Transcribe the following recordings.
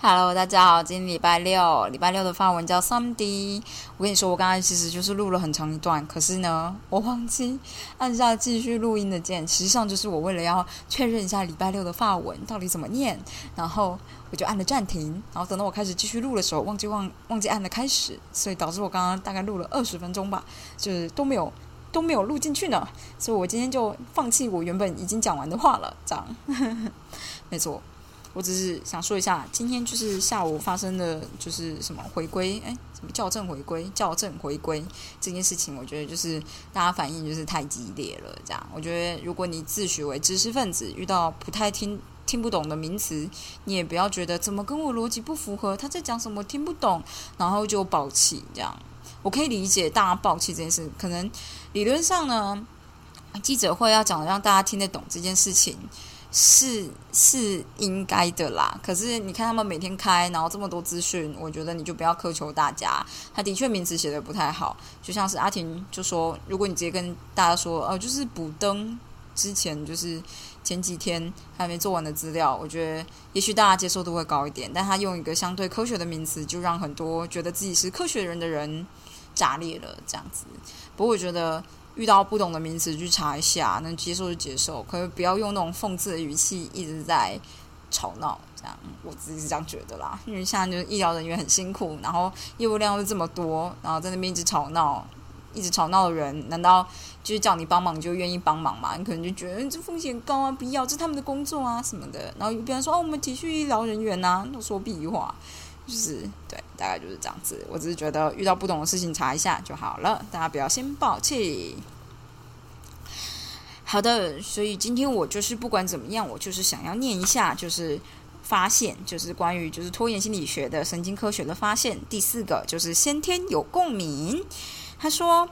Hello，大家好，今天礼拜六，礼拜六的发文叫 Sunday。我跟你说，我刚才其实就是录了很长一段，可是呢，我忘记按下继续录音的键。实际上就是我为了要确认一下礼拜六的发文到底怎么念，然后我就按了暂停，然后等到我开始继续录的时候，忘记忘忘记按了开始，所以导致我刚刚大概录了二十分钟吧，就是都没有都没有录进去呢。所以我今天就放弃我原本已经讲完的话了，这样，没错。我只是想说一下，今天就是下午发生的就是什么回归，哎，什么校正回归、校正回归这件事情，我觉得就是大家反应就是太激烈了。这样，我觉得如果你自诩为知识分子，遇到不太听听不懂的名词，你也不要觉得怎么跟我逻辑不符合，他在讲什么听不懂，然后就暴气。这样，我可以理解大家暴气这件事，可能理论上呢，记者会要讲让大家听得懂这件事情。是是应该的啦，可是你看他们每天开，然后这么多资讯，我觉得你就不要苛求大家。他的确名字写的不太好，就像是阿婷就说，如果你直接跟大家说，哦，就是补登之前就是前几天还没做完的资料，我觉得也许大家接受度会高一点。但他用一个相对科学的名词，就让很多觉得自己是科学人的人炸裂了，这样子。不过我觉得。遇到不懂的名词去查一下，能接受就接受，可是不要用那种讽刺的语气一直在吵闹，这样我自己是这样觉得啦。因为现在就是医疗人员很辛苦，然后业务量又这么多，然后在那边一直吵闹，一直吵闹的人，难道就是叫你帮忙就愿意帮忙吗？你可能就觉得这风险高啊，不要，这是他们的工作啊什么的。然后有别人说哦，我们体恤医疗人员呐，都说屁话。就是对，大概就是这样子。我只是觉得遇到不懂的事情查一下就好了，大家不要先抱气。好的，所以今天我就是不管怎么样，我就是想要念一下，就是发现，就是关于就是拖延心理学的神经科学的发现。第四个就是先天有共鸣。他说。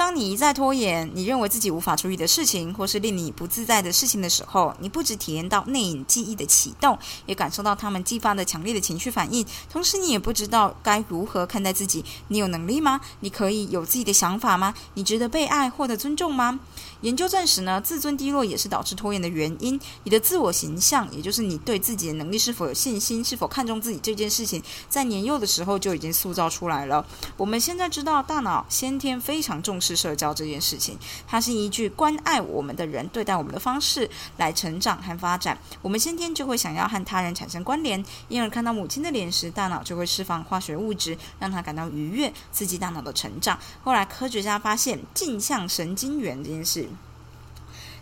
当你一再拖延，你认为自己无法处理的事情，或是令你不自在的事情的时候，你不只体验到内隐记忆的启动，也感受到他们激发的强烈的情绪反应。同时，你也不知道该如何看待自己。你有能力吗？你可以有自己的想法吗？你值得被爱，获得尊重吗？研究证实呢，自尊低落也是导致拖延的原因。你的自我形象，也就是你对自己的能力是否有信心，是否看重自己这件事情，在年幼的时候就已经塑造出来了。我们现在知道，大脑先天非常重视。是社交这件事情，它是依据关爱我们的人对待我们的方式来成长和发展。我们先天就会想要和他人产生关联，因而看到母亲的脸时，大脑就会释放化学物质，让他感到愉悦，刺激大脑的成长。后来科学家发现镜像神经元这件事，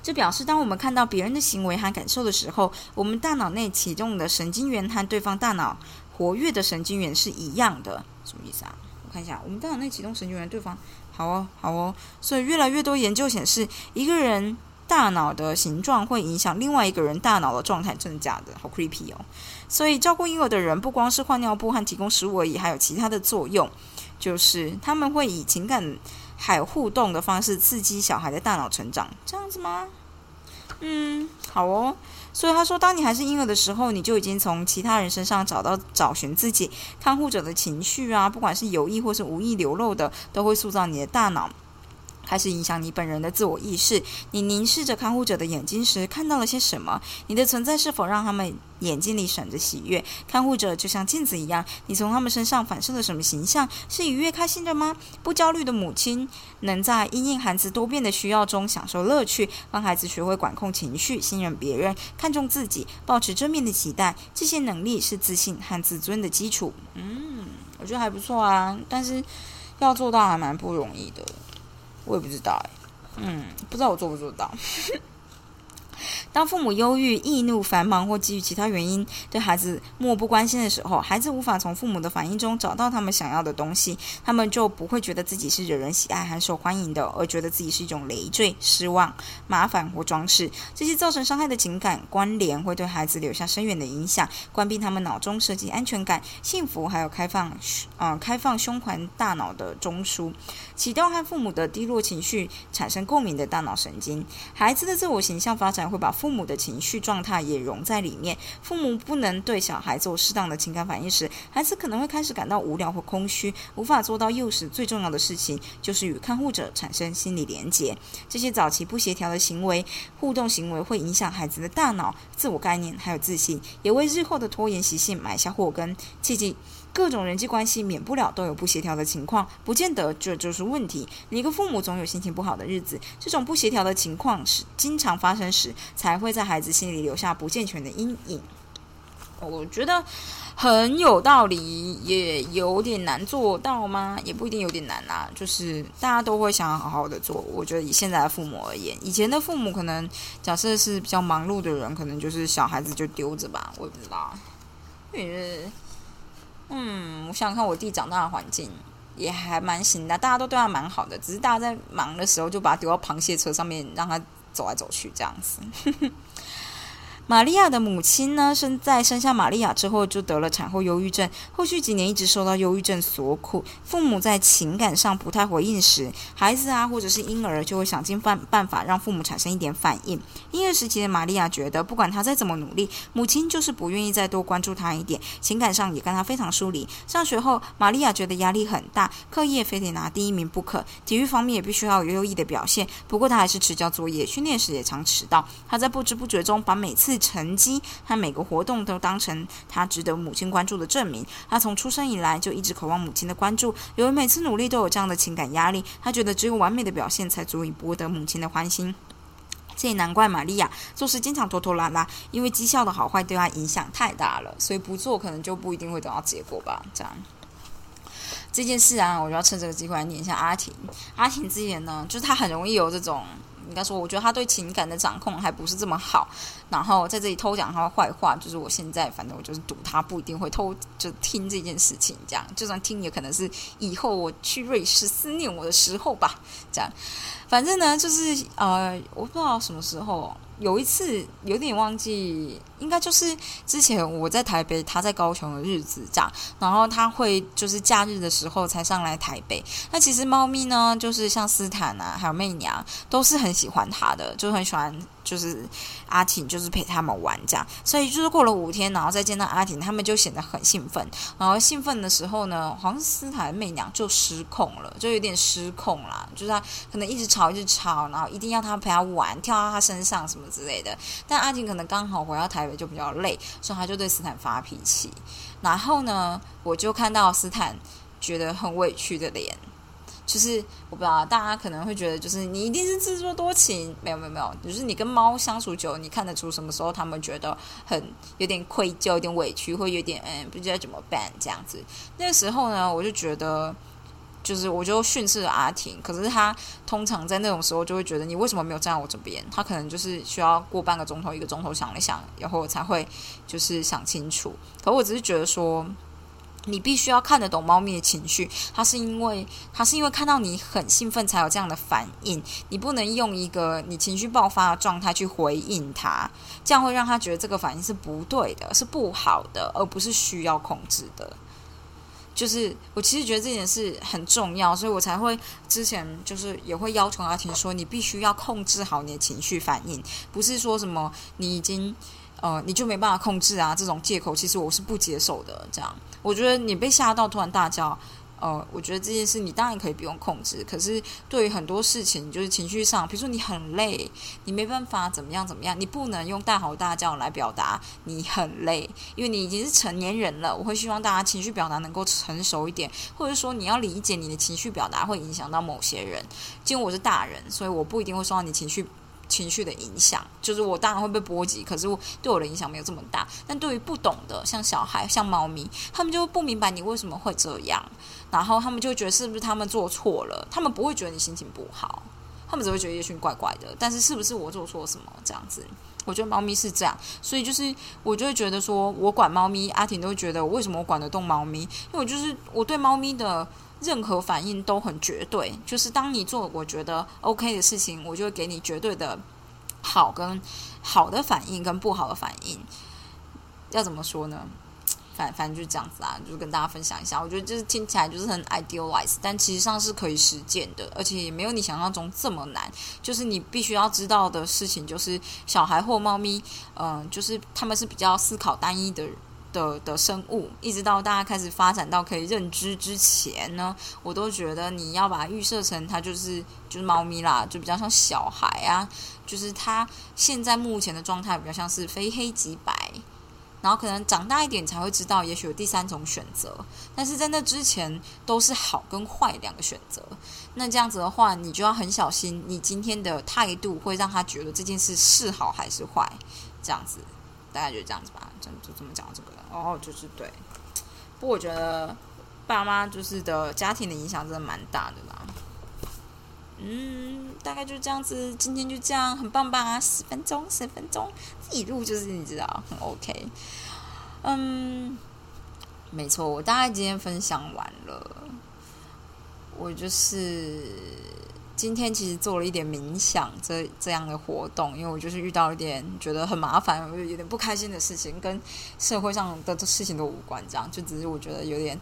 这表示当我们看到别人的行为和感受的时候，我们大脑内启动的神经元和对方大脑活跃的神经元是一样的。什么意思啊？我看一下，我们大脑内启动神经元，对方。好哦，好哦，所以越来越多研究显示，一个人大脑的形状会影响另外一个人大脑的状态，真的假的？好 creepy 哦！所以照顾婴儿的人不光是换尿布和提供食物而已，还有其他的作用，就是他们会以情感还有互动的方式刺激小孩的大脑成长，这样子吗？嗯，好哦。所以他说，当你还是婴儿的时候，你就已经从其他人身上找到找寻自己看护者的情绪啊，不管是有意或是无意流露的，都会塑造你的大脑。开始影响你本人的自我意识。你凝视着看护者的眼睛时，看到了些什么？你的存在是否让他们眼睛里闪着喜悦？看护者就像镜子一样，你从他们身上反射了什么形象？是愉悦开心的吗？不焦虑的母亲能在因应孩子多变的需要中享受乐趣，帮孩子学会管控情绪、信任别人、看重自己、保持正面的期待。这些能力是自信和自尊的基础。嗯，我觉得还不错啊，但是要做到还蛮不容易的。我也不知道哎，嗯，不知道我做不做到。当父母忧郁、易怒、繁忙或基于其他原因对孩子漠不关心的时候，孩子无法从父母的反应中找到他们想要的东西，他们就不会觉得自己是惹人喜爱和受欢迎的，而觉得自己是一种累赘、失望、麻烦或装饰。这些造成伤害的情感关联会对孩子留下深远的影响，关闭他们脑中设计安全感、幸福还有开放，嗯，开放胸怀大脑的中枢，启动和父母的低落情绪产生共鸣的大脑神经。孩子的自我形象发展会把父母的情绪状态也融在里面。父母不能对小孩做适当的情感反应时，孩子可能会开始感到无聊或空虚，无法做到幼时最重要的事情，就是与看护者产生心理连结。这些早期不协调的行为、互动行为会影响孩子的大脑、自我概念还有自信，也为日后的拖延习性埋下祸根。切记。各种人际关系免不了都有不协调的情况，不见得这就是问题。你一个父母总有心情不好的日子，这种不协调的情况是经常发生时，才会在孩子心里留下不健全的阴影。我觉得很有道理，也有点难做到吗？也不一定有点难啊。就是大家都会想要好好的做。我觉得以现在的父母而言，以前的父母可能假设是比较忙碌的人，可能就是小孩子就丢着吧，我也不知道，因为。嗯，我想看，我弟长大的环境也还蛮行的，大家都对他蛮好的，只是大家在忙的时候就把他丢到螃蟹车上面，让他走来走去这样子。玛利亚的母亲呢，生在生下玛利亚之后就得了产后忧郁症，后续几年一直受到忧郁症所苦。父母在情感上不太回应时，孩子啊或者是婴儿就会想尽办办法让父母产生一点反应。婴儿时期的玛利亚觉得，不管他再怎么努力，母亲就是不愿意再多关注他一点，情感上也跟他非常疏离。上学后，玛利亚觉得压力很大，课业非得拿第一名不可，体育方面也必须要有优异的表现。不过他还是迟交作业，训练时也常迟到。他在不知不觉中把每次成绩和每个活动都当成他值得母亲关注的证明。他从出生以来就一直渴望母亲的关注，由于每次努力都有这样的情感压力，他觉得只有完美的表现才足以博得母亲的欢心。这也难怪玛利亚做事经常拖拖拉拉，因为绩效的好坏对他影响太大了，所以不做可能就不一定会得到结果吧。这样这件事啊，我就要趁这个机会来念一下阿婷。阿婷之前呢，就是他很容易有这种。应该说，我觉得他对情感的掌控还不是这么好。然后在这里偷讲他的坏话，就是我现在反正我就是赌他不一定会偷就听这件事情。这样就算听，也可能是以后我去瑞士思念我的时候吧。这样，反正呢，就是呃，我不知道什么时候。有一次有点忘记，应该就是之前我在台北，他在高雄的日子这样，然后他会就是假日的时候才上来台北。那其实猫咪呢，就是像斯坦啊，还有媚娘，都是很喜欢他的，就很喜欢。就是阿婷，就是陪他们玩这样，所以就是过了五天，然后再见到阿婷，他们就显得很兴奋。然后兴奋的时候呢，好像斯坦媚娘就失控了，就有点失控啦。就是他可能一直吵，一直吵，然后一定要他陪他玩，跳到他身上什么之类的。但阿婷可能刚好回到台就比较累，所以他就对斯坦发脾气。然后呢，我就看到斯坦觉得很委屈的脸。就是我不知道，大家可能会觉得，就是你一定是自作多情，没有没有没有，就是你跟猫相处久，你看得出什么时候他们觉得很有点愧疚、有点委屈，或有点嗯不知道怎么办这样子。那个时候呢，我就觉得，就是我就训斥了阿婷，可是他通常在那种时候就会觉得，你为什么没有站在我这边？他可能就是需要过半个钟头、一个钟头想一想，然后才会就是想清楚。可我只是觉得说。你必须要看得懂猫咪的情绪，它是因为它是因为看到你很兴奋才有这样的反应。你不能用一个你情绪爆发的状态去回应它，这样会让它觉得这个反应是不对的，是不好的，而不是需要控制的。就是我其实觉得这件事很重要，所以我才会之前就是也会要求阿婷说，你必须要控制好你的情绪反应，不是说什么你已经。呃，你就没办法控制啊？这种借口其实我是不接受的。这样，我觉得你被吓到突然大叫，呃，我觉得这件事你当然可以不用控制。可是对于很多事情，就是情绪上，比如说你很累，你没办法怎么样怎么样，你不能用大吼大叫来表达你很累，因为你已经是成年人了。我会希望大家情绪表达能够成熟一点，或者说你要理解你的情绪表达会影响到某些人。因为我是大人，所以我不一定会受到你情绪。情绪的影响，就是我当然会被波及，可是我对我的影响没有这么大。但对于不懂的，像小孩、像猫咪，他们就不明白你为什么会这样，然后他们就觉得是不是他们做错了？他们不会觉得你心情不好，他们只会觉得也许怪怪的。但是是不是我做错什么这样子？我觉得猫咪是这样，所以就是我就会觉得说，我管猫咪，阿婷都会觉得为什么我管得动猫咪？因为我就是我对猫咪的。任何反应都很绝对，就是当你做我觉得 OK 的事情，我就会给你绝对的好跟好的反应跟不好的反应。要怎么说呢？反反正就是这样子啊，就跟大家分享一下。我觉得就是听起来就是很 idealize，但其实上是可以实践的，而且也没有你想象中这么难。就是你必须要知道的事情，就是小孩或猫咪，嗯，就是他们是比较思考单一的的的生物，一直到大家开始发展到可以认知之前呢，我都觉得你要把它预设成它就是就是猫咪啦，就比较像小孩啊，就是它现在目前的状态比较像是非黑即白。然后可能长大一点才会知道，也许有第三种选择。但是在那之前，都是好跟坏两个选择。那这样子的话，你就要很小心，你今天的态度会让他觉得这件事是好还是坏。这样子，大概就这样子吧。就就这么讲这个。哦，就是对。不过我觉得爸妈就是的家庭的影响真的蛮大的啦。嗯，大概就这样子。今天就这样，很棒棒啊？十分钟，十分钟，一路就是你知道，很 OK。嗯，没错，我大概今天分享完了。我就是。今天其实做了一点冥想这这样的活动，因为我就是遇到一点觉得很麻烦，有点不开心的事情，跟社会上的事情都无关，这样就只是我觉得有点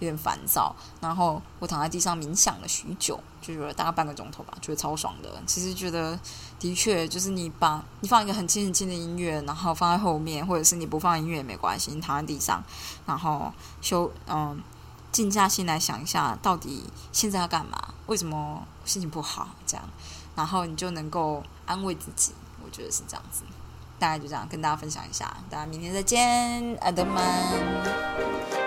有点烦躁。然后我躺在地上冥想了许久，就觉得大概半个钟头吧，觉得超爽的。其实觉得的确就是你把你放一个很轻很轻的音乐，然后放在后面，或者是你不放音乐也没关系，你躺在地上，然后休嗯。静下心来想一下，到底现在要干嘛？为什么心情不好？这样，然后你就能够安慰自己。我觉得是这样子，大概就这样跟大家分享一下。大家明天再见，阿德曼。